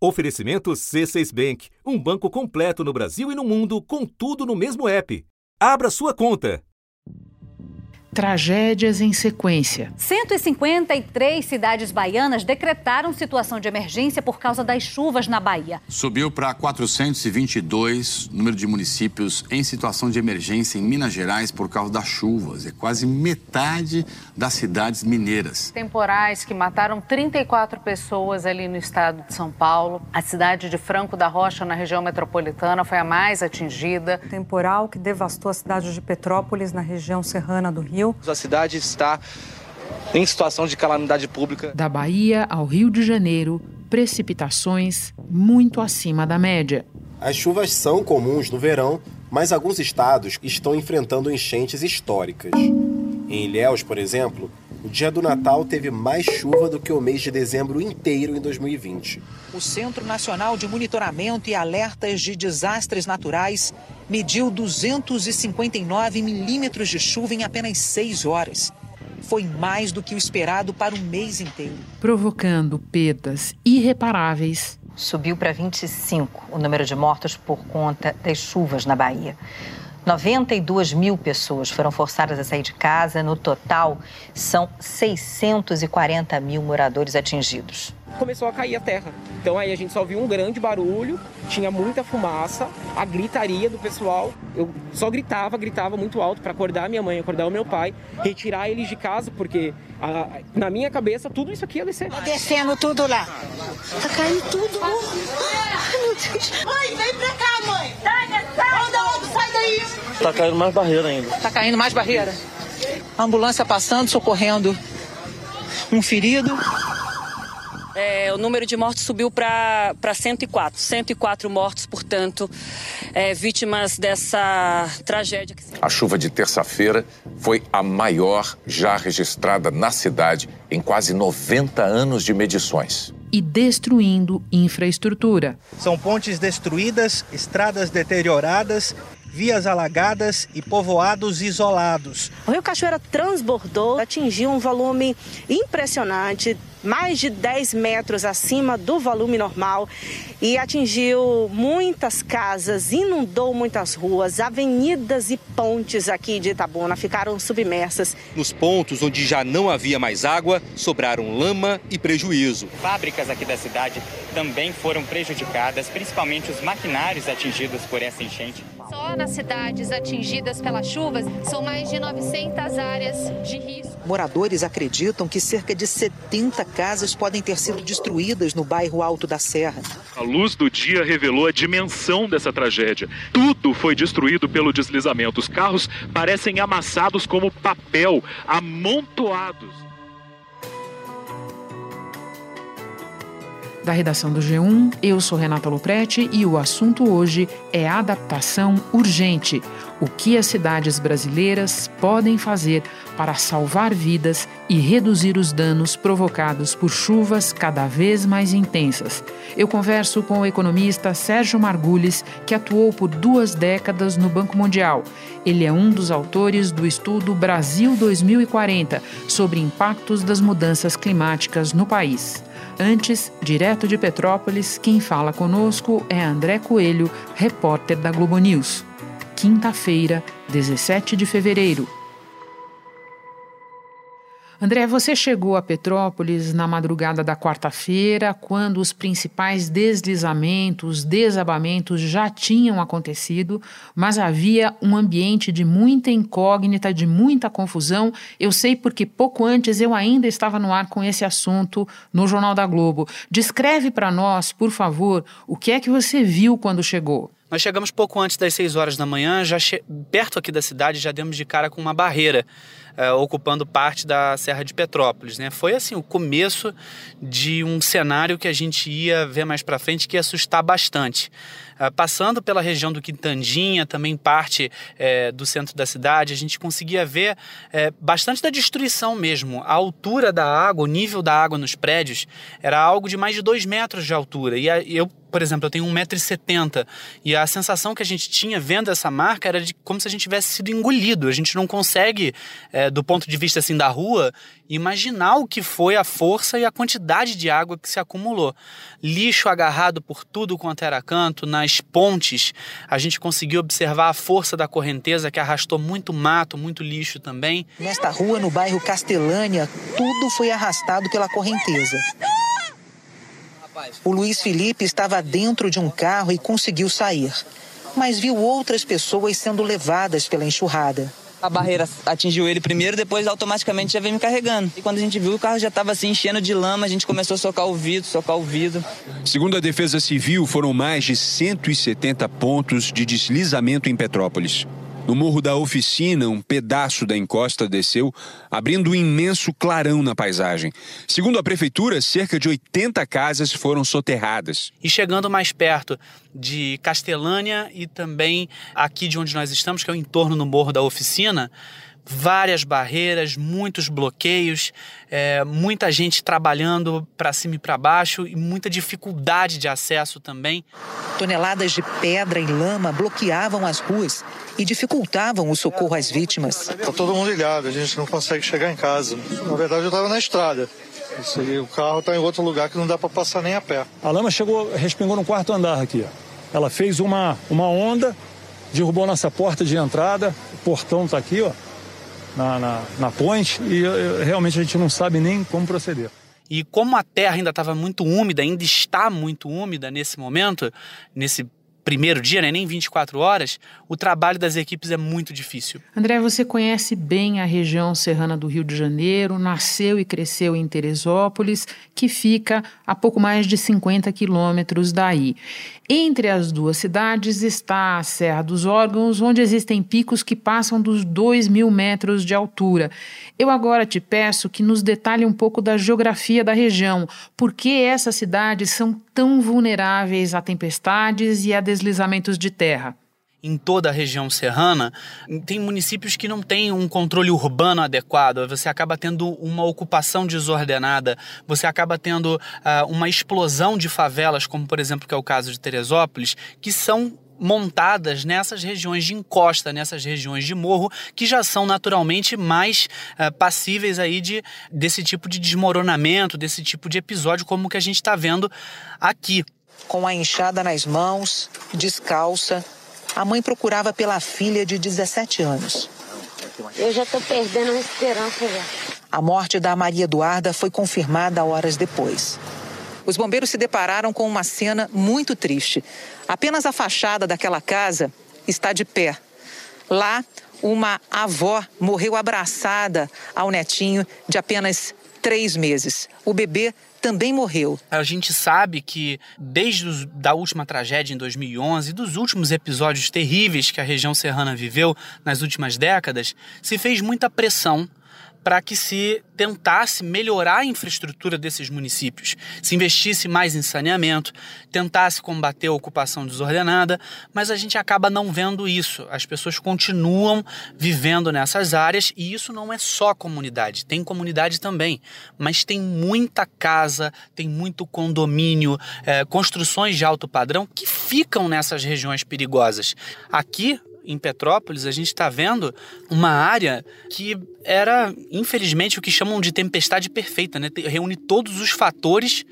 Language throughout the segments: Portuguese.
Oferecimento C6 Bank, um banco completo no Brasil e no mundo, com tudo no mesmo app. Abra sua conta. Tragédias em sequência. 153 cidades baianas decretaram situação de emergência por causa das chuvas na Bahia. Subiu para 422 o número de municípios em situação de emergência em Minas Gerais por causa das chuvas. É quase metade das cidades mineiras. Temporais que mataram 34 pessoas ali no estado de São Paulo. A cidade de Franco da Rocha, na região metropolitana, foi a mais atingida. Temporal que devastou a cidade de Petrópolis, na região serrana do Rio. A cidade está em situação de calamidade pública. Da Bahia ao Rio de Janeiro, precipitações muito acima da média. As chuvas são comuns no verão, mas alguns estados estão enfrentando enchentes históricas. Em Ilhéus, por exemplo, o dia do Natal teve mais chuva do que o mês de dezembro inteiro em 2020. O Centro Nacional de Monitoramento e Alertas de Desastres Naturais mediu 259 milímetros de chuva em apenas seis horas. Foi mais do que o esperado para o mês inteiro. Provocando perdas irreparáveis. Subiu para 25 o número de mortos por conta das chuvas na Bahia. 92 mil pessoas foram forçadas a sair de casa. No total, são 640 mil moradores atingidos. Começou a cair a terra. Então aí a gente só viu um grande barulho, tinha muita fumaça, a gritaria do pessoal. Eu só gritava, gritava muito alto para acordar minha mãe, acordar o meu pai, retirar eles de casa, porque a, na minha cabeça tudo isso aqui ia descer. Tá descendo tudo lá. Tá caindo tudo. Ai, meu Deus. Mãe, vem pra cá, mãe. Tânia, sai. Sai daí. Tá caindo mais barreira ainda. Tá caindo mais barreira. A ambulância passando, socorrendo um ferido. É, o número de mortos subiu para 104. 104 mortos, portanto, é, vítimas dessa tragédia. A chuva de terça-feira foi a maior já registrada na cidade em quase 90 anos de medições. E destruindo infraestrutura. São pontes destruídas, estradas deterioradas vias alagadas e povoados isolados. O Rio Cachoeira transbordou, atingiu um volume impressionante, mais de 10 metros acima do volume normal e atingiu muitas casas, inundou muitas ruas, avenidas e pontes aqui de Itabuna ficaram submersas. Nos pontos onde já não havia mais água, sobraram lama e prejuízo. Fábricas aqui da cidade também foram prejudicadas, principalmente os maquinários atingidos por essa enchente. Só nas cidades atingidas pelas chuvas são mais de 900 áreas de risco. Moradores acreditam que cerca de 70 casas podem ter sido destruídas no bairro Alto da Serra. A luz do dia revelou a dimensão dessa tragédia. Tudo foi destruído pelo deslizamento. Os carros parecem amassados como papel, amontoados. Da redação do G1. Eu sou Renata Loprete e o assunto hoje é adaptação urgente. O que as cidades brasileiras podem fazer para salvar vidas e reduzir os danos provocados por chuvas cada vez mais intensas. Eu converso com o economista Sérgio Margules, que atuou por duas décadas no Banco Mundial. Ele é um dos autores do estudo Brasil 2040 sobre impactos das mudanças climáticas no país. Antes, direto de Petrópolis, quem fala conosco é André Coelho, repórter da Globo News. Quinta-feira, 17 de fevereiro. André, você chegou a Petrópolis na madrugada da quarta-feira, quando os principais deslizamentos, desabamentos já tinham acontecido, mas havia um ambiente de muita incógnita, de muita confusão. Eu sei porque pouco antes eu ainda estava no ar com esse assunto no Jornal da Globo. Descreve para nós, por favor, o que é que você viu quando chegou. Nós chegamos pouco antes das 6 horas da manhã, já perto aqui da cidade, já demos de cara com uma barreira é, ocupando parte da Serra de Petrópolis. Né? Foi assim o começo de um cenário que a gente ia ver mais para frente que ia assustar bastante. É, passando pela região do Quintandinha, também parte é, do centro da cidade, a gente conseguia ver bastante da destruição mesmo. A altura da água, o nível da água nos prédios era algo de mais de dois metros de altura. E a, eu por exemplo, eu tenho 1,70m e a sensação que a gente tinha vendo essa marca era de como se a gente tivesse sido engolido. A gente não consegue, é, do ponto de vista assim da rua, imaginar o que foi a força e a quantidade de água que se acumulou. Lixo agarrado por tudo quanto era canto, nas pontes, a gente conseguiu observar a força da correnteza que arrastou muito mato, muito lixo também. Nesta rua, no bairro Castelânia, tudo foi arrastado pela correnteza. O Luiz Felipe estava dentro de um carro e conseguiu sair, mas viu outras pessoas sendo levadas pela enxurrada. A barreira atingiu ele primeiro, depois automaticamente já veio me carregando. E quando a gente viu, o carro já estava assim enchendo de lama, a gente começou a socar o vidro, socar o vidro. Segundo a Defesa Civil, foram mais de 170 pontos de deslizamento em Petrópolis. No Morro da Oficina, um pedaço da encosta desceu, abrindo um imenso clarão na paisagem. Segundo a prefeitura, cerca de 80 casas foram soterradas. E chegando mais perto de Castelânia e também aqui de onde nós estamos, que é o entorno no Morro da Oficina, várias barreiras, muitos bloqueios, é, muita gente trabalhando para cima e para baixo e muita dificuldade de acesso também. Toneladas de pedra e lama bloqueavam as ruas e dificultavam o socorro às vítimas. Está todo mundo ligado, a gente não consegue chegar em casa. Na verdade, eu estava na estrada. Aí, o carro está em outro lugar que não dá para passar nem a pé. A lama chegou, respingou no quarto andar aqui. Ela fez uma, uma onda, derrubou nossa porta de entrada, o portão está aqui, ó na, na, na ponte e eu, realmente a gente não sabe nem como proceder. E como a terra ainda estava muito úmida, ainda está muito úmida nesse momento, nesse primeiro dia, né, nem 24 horas, o trabalho das equipes é muito difícil. André, você conhece bem a região serrana do Rio de Janeiro, nasceu e cresceu em Teresópolis, que fica a pouco mais de 50 quilômetros daí. Entre as duas cidades está a Serra dos Órgãos, onde existem picos que passam dos 2 mil metros de altura. Eu agora te peço que nos detalhe um pouco da geografia da região. Por que essas cidades são tão vulneráveis a tempestades e a deslizamentos de terra? em toda a região serrana, tem municípios que não têm um controle urbano adequado, você acaba tendo uma ocupação desordenada, você acaba tendo uh, uma explosão de favelas, como por exemplo que é o caso de Teresópolis, que são montadas nessas regiões de encosta, nessas regiões de morro, que já são naturalmente mais uh, passíveis aí de, desse tipo de desmoronamento, desse tipo de episódio, como que a gente está vendo aqui. Com a enxada nas mãos, descalça, a mãe procurava pela filha de 17 anos. Eu já estou perdendo a esperança já. A morte da Maria Eduarda foi confirmada horas depois. Os bombeiros se depararam com uma cena muito triste. Apenas a fachada daquela casa está de pé. Lá, uma avó morreu abraçada ao netinho de apenas três meses. O bebê também morreu. A gente sabe que desde a da última tragédia em 2011 e dos últimos episódios terríveis que a região serrana viveu nas últimas décadas, se fez muita pressão para que se tentasse melhorar a infraestrutura desses municípios, se investisse mais em saneamento, tentasse combater a ocupação desordenada, mas a gente acaba não vendo isso. As pessoas continuam vivendo nessas áreas e isso não é só comunidade, tem comunidade também, mas tem muita casa, tem muito condomínio, é, construções de alto padrão que ficam nessas regiões perigosas. Aqui em Petrópolis, a gente está vendo uma área que era, infelizmente, o que chamam de tempestade perfeita, né? Reúne todos os fatores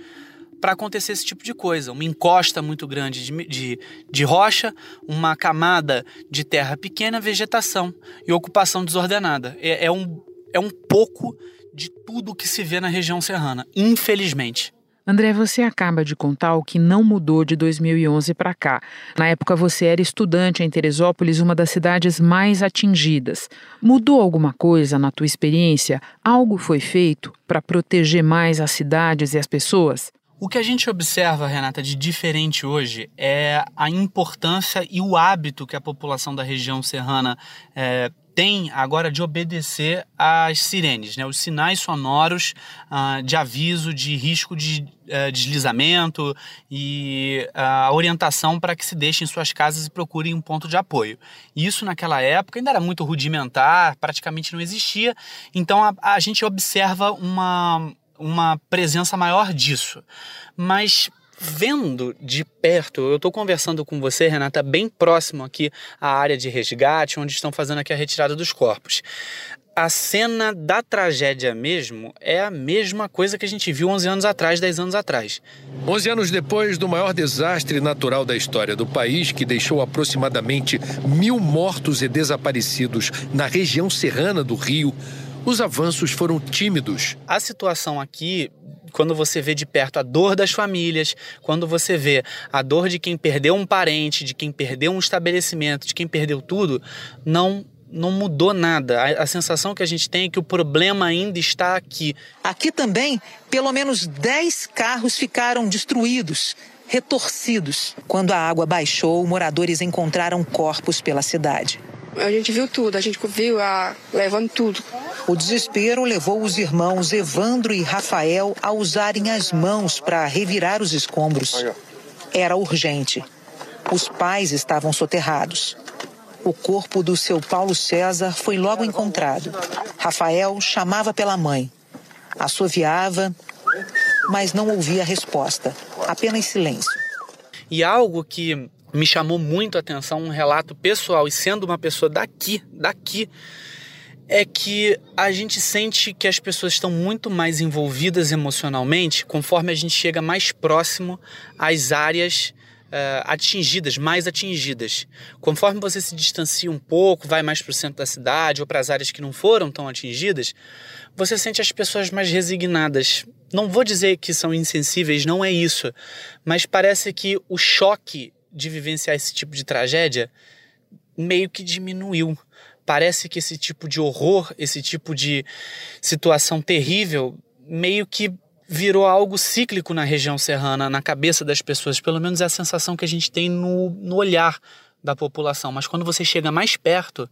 para acontecer esse tipo de coisa. Uma encosta muito grande de, de, de, rocha, uma camada de terra pequena, vegetação e ocupação desordenada. É, é, um, é um pouco de tudo que se vê na região serrana, infelizmente. André, você acaba de contar o que não mudou de 2011 para cá. Na época você era estudante em Teresópolis, uma das cidades mais atingidas. Mudou alguma coisa na tua experiência? Algo foi feito para proteger mais as cidades e as pessoas? O que a gente observa, Renata, de diferente hoje é a importância e o hábito que a população da região serrana é, tem agora de obedecer às sirenes, né, os sinais sonoros uh, de aviso de risco de uh, deslizamento e uh, a orientação para que se deixem suas casas e procurem um ponto de apoio. Isso naquela época ainda era muito rudimentar, praticamente não existia, então a, a gente observa uma, uma presença maior disso. Mas vendo de perto, eu estou conversando com você, Renata, bem próximo aqui à área de resgate, onde estão fazendo aqui a retirada dos corpos. A cena da tragédia mesmo é a mesma coisa que a gente viu 11 anos atrás, 10 anos atrás. 11 anos depois do maior desastre natural da história do país, que deixou aproximadamente mil mortos e desaparecidos na região serrana do Rio, os avanços foram tímidos. A situação aqui quando você vê de perto a dor das famílias, quando você vê a dor de quem perdeu um parente, de quem perdeu um estabelecimento, de quem perdeu tudo, não não mudou nada. A, a, sensação que a gente tem é que o problema ainda está aqui. Aqui também, pelo menos 10 carros ficaram destruídos, retorcidos. Quando a água baixou, moradores encontraram corpos pela cidade. A gente viu tudo, a gente viu a levando tudo. O desespero levou os irmãos Evandro e Rafael a usarem as mãos para revirar os escombros. Era urgente. Os pais estavam soterrados. O corpo do seu Paulo César foi logo encontrado. Rafael chamava pela mãe. Assoviava, mas não ouvia resposta, apenas silêncio. E algo que me chamou muito a atenção um relato pessoal e sendo uma pessoa daqui, daqui, é que a gente sente que as pessoas estão muito mais envolvidas emocionalmente conforme a gente chega mais próximo às áreas uh, atingidas, mais atingidas. Conforme você se distancia um pouco, vai mais para o centro da cidade ou para as áreas que não foram tão atingidas, você sente as pessoas mais resignadas. Não vou dizer que são insensíveis, não é isso, mas parece que o choque de vivenciar esse tipo de tragédia meio que diminuiu. Parece que esse tipo de horror, esse tipo de situação terrível, meio que virou algo cíclico na região serrana, na cabeça das pessoas. Pelo menos é a sensação que a gente tem no, no olhar da população. Mas quando você chega mais perto,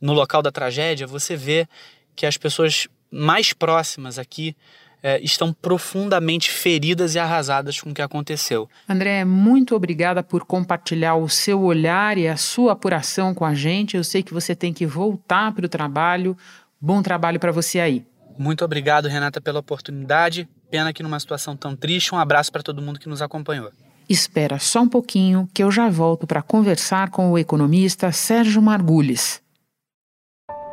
no local da tragédia, você vê que as pessoas mais próximas aqui é, estão profundamente feridas e arrasadas com o que aconteceu. André, muito obrigada por compartilhar o seu olhar e a sua apuração com a gente. Eu sei que você tem que voltar para o trabalho. Bom trabalho para você aí. Muito obrigado, Renata, pela oportunidade. Pena que numa situação tão triste. Um abraço para todo mundo que nos acompanhou. Espera só um pouquinho que eu já volto para conversar com o economista Sérgio Margules.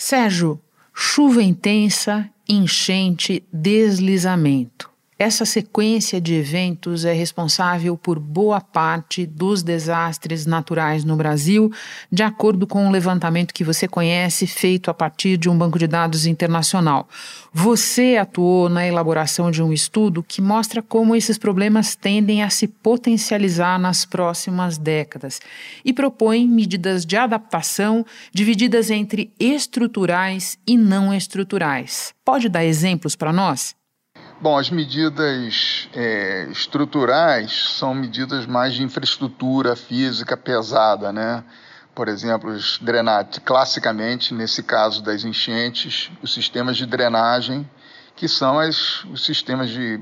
Sérgio, chuva intensa, enchente, deslizamento. Essa sequência de eventos é responsável por boa parte dos desastres naturais no Brasil, de acordo com um levantamento que você conhece, feito a partir de um banco de dados internacional. Você atuou na elaboração de um estudo que mostra como esses problemas tendem a se potencializar nas próximas décadas e propõe medidas de adaptação divididas entre estruturais e não estruturais. Pode dar exemplos para nós? Bom, as medidas é, estruturais são medidas mais de infraestrutura física pesada, né? Por exemplo, os drenagens, classicamente, nesse caso das enchentes, os sistemas de drenagem, que são as, os sistemas de,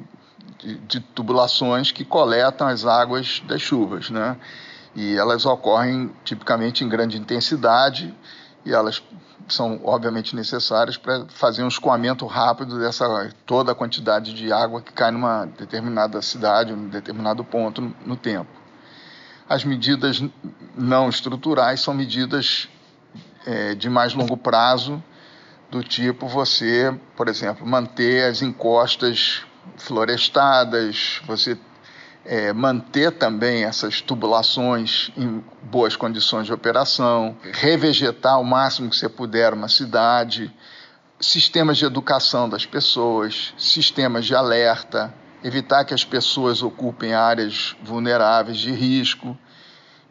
de, de tubulações que coletam as águas das chuvas, né? E elas ocorrem tipicamente em grande intensidade e elas são obviamente necessárias para fazer um escoamento rápido dessa toda a quantidade de água que cai numa determinada cidade, num determinado ponto no, no tempo. As medidas não estruturais são medidas é, de mais longo prazo, do tipo você, por exemplo, manter as encostas florestadas, você é, manter também essas tubulações em boas condições de operação, revegetar o máximo que você puder uma cidade, sistemas de educação das pessoas, sistemas de alerta, evitar que as pessoas ocupem áreas vulneráveis de risco.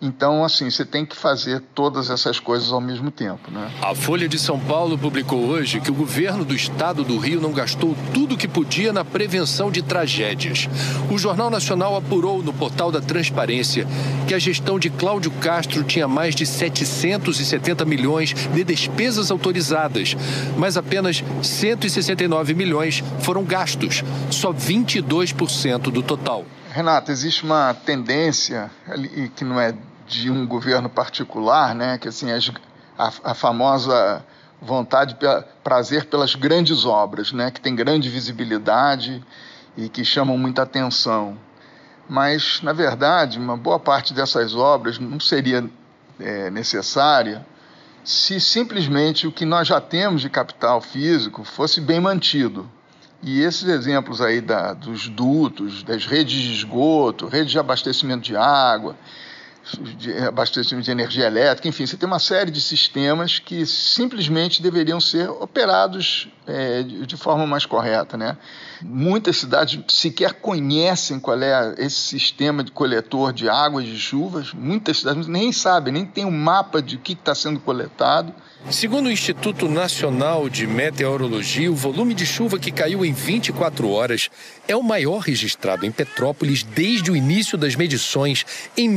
Então, assim, você tem que fazer todas essas coisas ao mesmo tempo, né? A Folha de São Paulo publicou hoje que o governo do estado do Rio não gastou tudo o que podia na prevenção de tragédias. O Jornal Nacional apurou no portal da Transparência que a gestão de Cláudio Castro tinha mais de 770 milhões de despesas autorizadas, mas apenas 169 milhões foram gastos, só 22% do total. Renato, existe uma tendência que não é de um governo particular, né, que assim a, a famosa vontade, prazer pelas grandes obras, né, que tem grande visibilidade e que chamam muita atenção. Mas, na verdade, uma boa parte dessas obras não seria é, necessária se simplesmente o que nós já temos de capital físico fosse bem mantido. E esses exemplos aí da, dos dutos, das redes de esgoto, redes de abastecimento de água, de abastecimento de energia elétrica, enfim, você tem uma série de sistemas que simplesmente deveriam ser operados é, de, forma mais correta, né? Muitas cidades sequer conhecem qual é esse sistema de coletor de águas de chuvas, muitas cidades nem sabem, nem tem um mapa de o que está sendo coletado. Segundo o Instituto Nacional de Meteorologia, o volume de chuva que caiu em 24 horas é o maior registrado em Petrópolis desde o início das medições em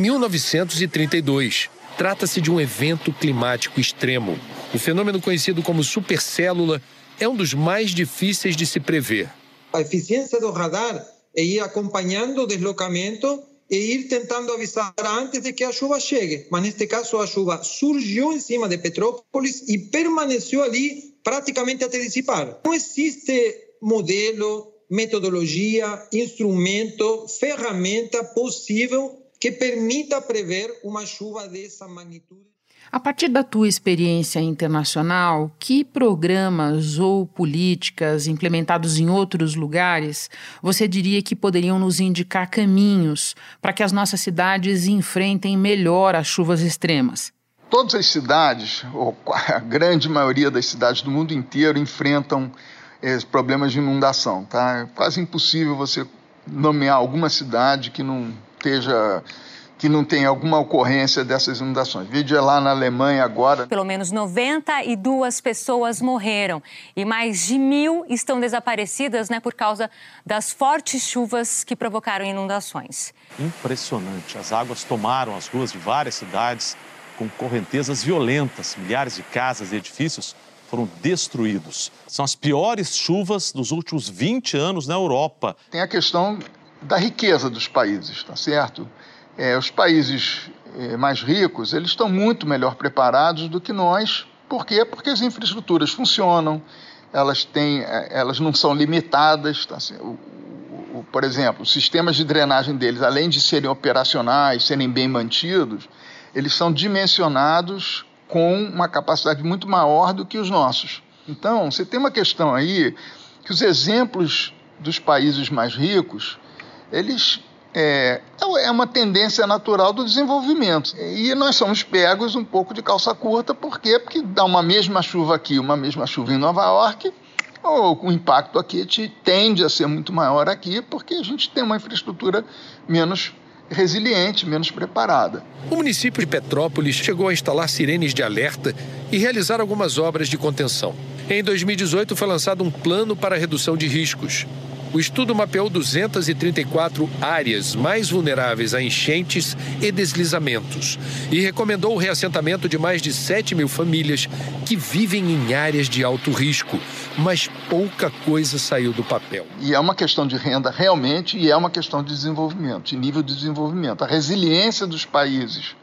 1932. Trata-se de um evento climático extremo. O fenômeno conhecido como supercélula é um dos mais difíceis de se prever. A eficiência do radar é ir acompanhando o deslocamento e ir tentando avisar antes de que a chuva chegue. Mas neste caso a chuva surgiu em cima de Petrópolis e permaneceu ali praticamente até dissipar. Não existe modelo, metodologia, instrumento, ferramenta possível que permita prever uma chuva dessa magnitude. A partir da tua experiência internacional, que programas ou políticas implementados em outros lugares você diria que poderiam nos indicar caminhos para que as nossas cidades enfrentem melhor as chuvas extremas? Todas as cidades, ou a grande maioria das cidades do mundo inteiro, enfrentam eh, problemas de inundação. Tá? É quase impossível você nomear alguma cidade que não esteja que não tem alguma ocorrência dessas inundações. Vídeo é lá na Alemanha agora. Pelo menos 92 pessoas morreram e mais de mil estão desaparecidas né, por causa das fortes chuvas que provocaram inundações. Impressionante. As águas tomaram as ruas de várias cidades com correntezas violentas. Milhares de casas e edifícios foram destruídos. São as piores chuvas dos últimos 20 anos na Europa. Tem a questão da riqueza dos países, tá certo? É, os países é, mais ricos, eles estão muito melhor preparados do que nós. Por quê? Porque as infraestruturas funcionam, elas, têm, é, elas não são limitadas. Tá? O, o, por exemplo, os sistemas de drenagem deles, além de serem operacionais, serem bem mantidos, eles são dimensionados com uma capacidade muito maior do que os nossos. Então, você tem uma questão aí que os exemplos dos países mais ricos, eles é, é uma tendência natural do desenvolvimento. E nós somos pegos um pouco de calça curta, por quê? Porque dá uma mesma chuva aqui, uma mesma chuva em Nova York, o impacto aqui tende a ser muito maior aqui, porque a gente tem uma infraestrutura menos resiliente, menos preparada. O município de Petrópolis chegou a instalar sirenes de alerta e realizar algumas obras de contenção. Em 2018 foi lançado um plano para redução de riscos. O estudo mapeou 234 áreas mais vulneráveis a enchentes e deslizamentos e recomendou o reassentamento de mais de 7 mil famílias que vivem em áreas de alto risco, mas pouca coisa saiu do papel. E é uma questão de renda realmente e é uma questão de desenvolvimento, de nível de desenvolvimento. A resiliência dos países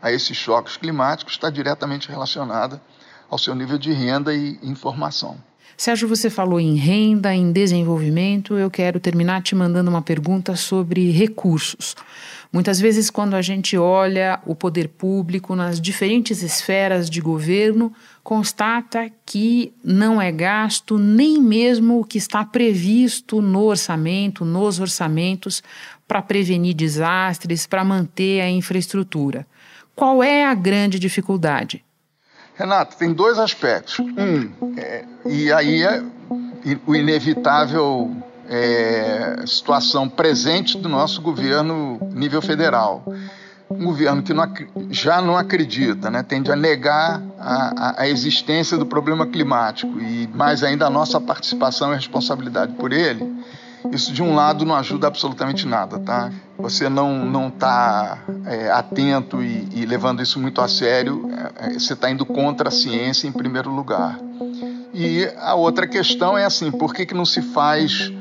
a esses choques climáticos está diretamente relacionada ao seu nível de renda e informação. Sérgio, você falou em renda, em desenvolvimento. Eu quero terminar te mandando uma pergunta sobre recursos. Muitas vezes, quando a gente olha o poder público nas diferentes esferas de governo, constata que não é gasto nem mesmo o que está previsto no orçamento, nos orçamentos, para prevenir desastres, para manter a infraestrutura. Qual é a grande dificuldade? Renato, tem dois aspectos. Um, é, e aí é o inevitável é, situação presente do nosso governo nível federal. um governo que não, já não acredita, né, tende a negar a, a, existência do problema climático e mais ainda a nossa participação e responsabilidade por ele, isso de um lado não ajuda absolutamente nada, tá? Você não não está é, atento e, e, levando isso muito a sério, é, é você está indo contra a ciência em primeiro lugar. E a outra questão é assim, por que, que não se faz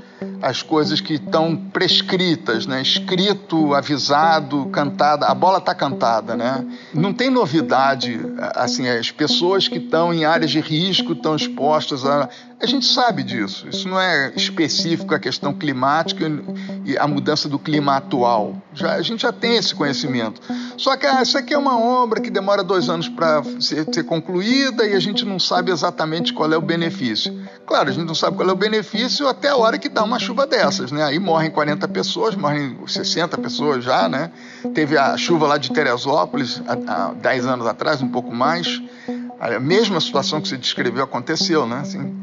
as coisas que estão prescritas, né? Escrito, avisado, cantada, a bola está cantada, né? Não tem novidade, assim, as pessoas que estão em áreas de risco estão expostas a a gente sabe disso. Isso não é específico à questão climática e a mudança do clima atual. Já, a gente já tem esse conhecimento. Só que ah, essa aqui é uma obra que demora dois anos para ser, ser, concluída e a gente não sabe exatamente qual é o benefício. Claro, a gente não sabe qual é o benefício até a hora que dá uma chuva dessas, né? Aí morrem 40 pessoas, morrem 60 pessoas já, né? Teve a chuva lá de Teresópolis há, há 10 anos atrás, um pouco mais. A mesma situação que você descreveu aconteceu, né? Assim,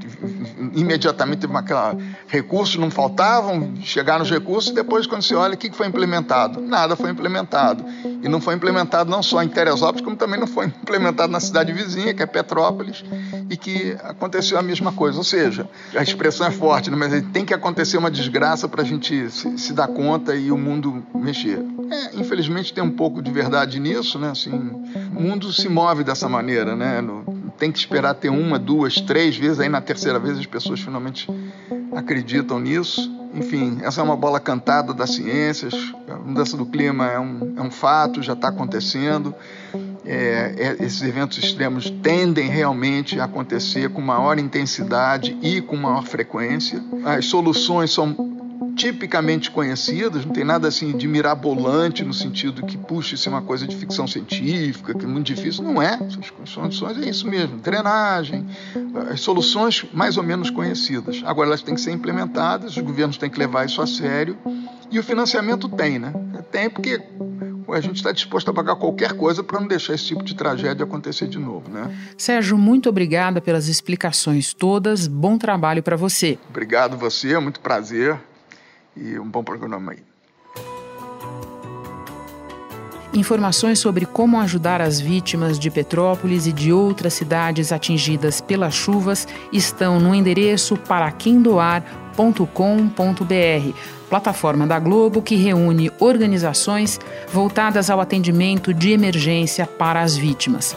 imediatamente aquela recursos não faltavam, chegaram os recursos e depois quando se olha o que foi implementado, nada foi implementado e não foi implementado não só em Teresópolis como também não foi implementado na cidade vizinha que é Petrópolis e que aconteceu a mesma coisa, ou seja, a expressão é forte, né? mas tem que acontecer uma desgraça para a gente se, se, dar conta e o mundo mexer. É, infelizmente tem um pouco de verdade nisso, né? Assim, o mundo se move dessa maneira, né? No, tem que esperar ter uma, duas, três vezes, aí na terceira vez as pessoas finalmente acreditam nisso. Enfim, essa é uma bola cantada das ciências, a mudança do clima é um, é um fato, já está acontecendo. É, é, esses eventos extremos tendem realmente a acontecer com maior intensidade e com maior frequência. As soluções são tipicamente conhecidas, não tem nada assim de mirabolante no sentido que puxa isso é uma coisa de ficção científica, que é muito difícil. Não é. As condições é isso mesmo: drenagem, as soluções mais ou menos conhecidas. Agora elas têm que ser implementadas, os governos têm que levar isso a sério e o financiamento tem, né? Tem porque a gente está disposto a pagar qualquer coisa para não deixar esse tipo de tragédia acontecer de novo, né? Sérgio, muito obrigada pelas explicações todas. Bom trabalho para você. Obrigado você, é muito prazer e um bom programa aí. Informações sobre como ajudar as vítimas de Petrópolis e de outras cidades atingidas pelas chuvas estão no endereço paraquemdoar.com.br, plataforma da Globo que reúne organizações voltadas ao atendimento de emergência para as vítimas.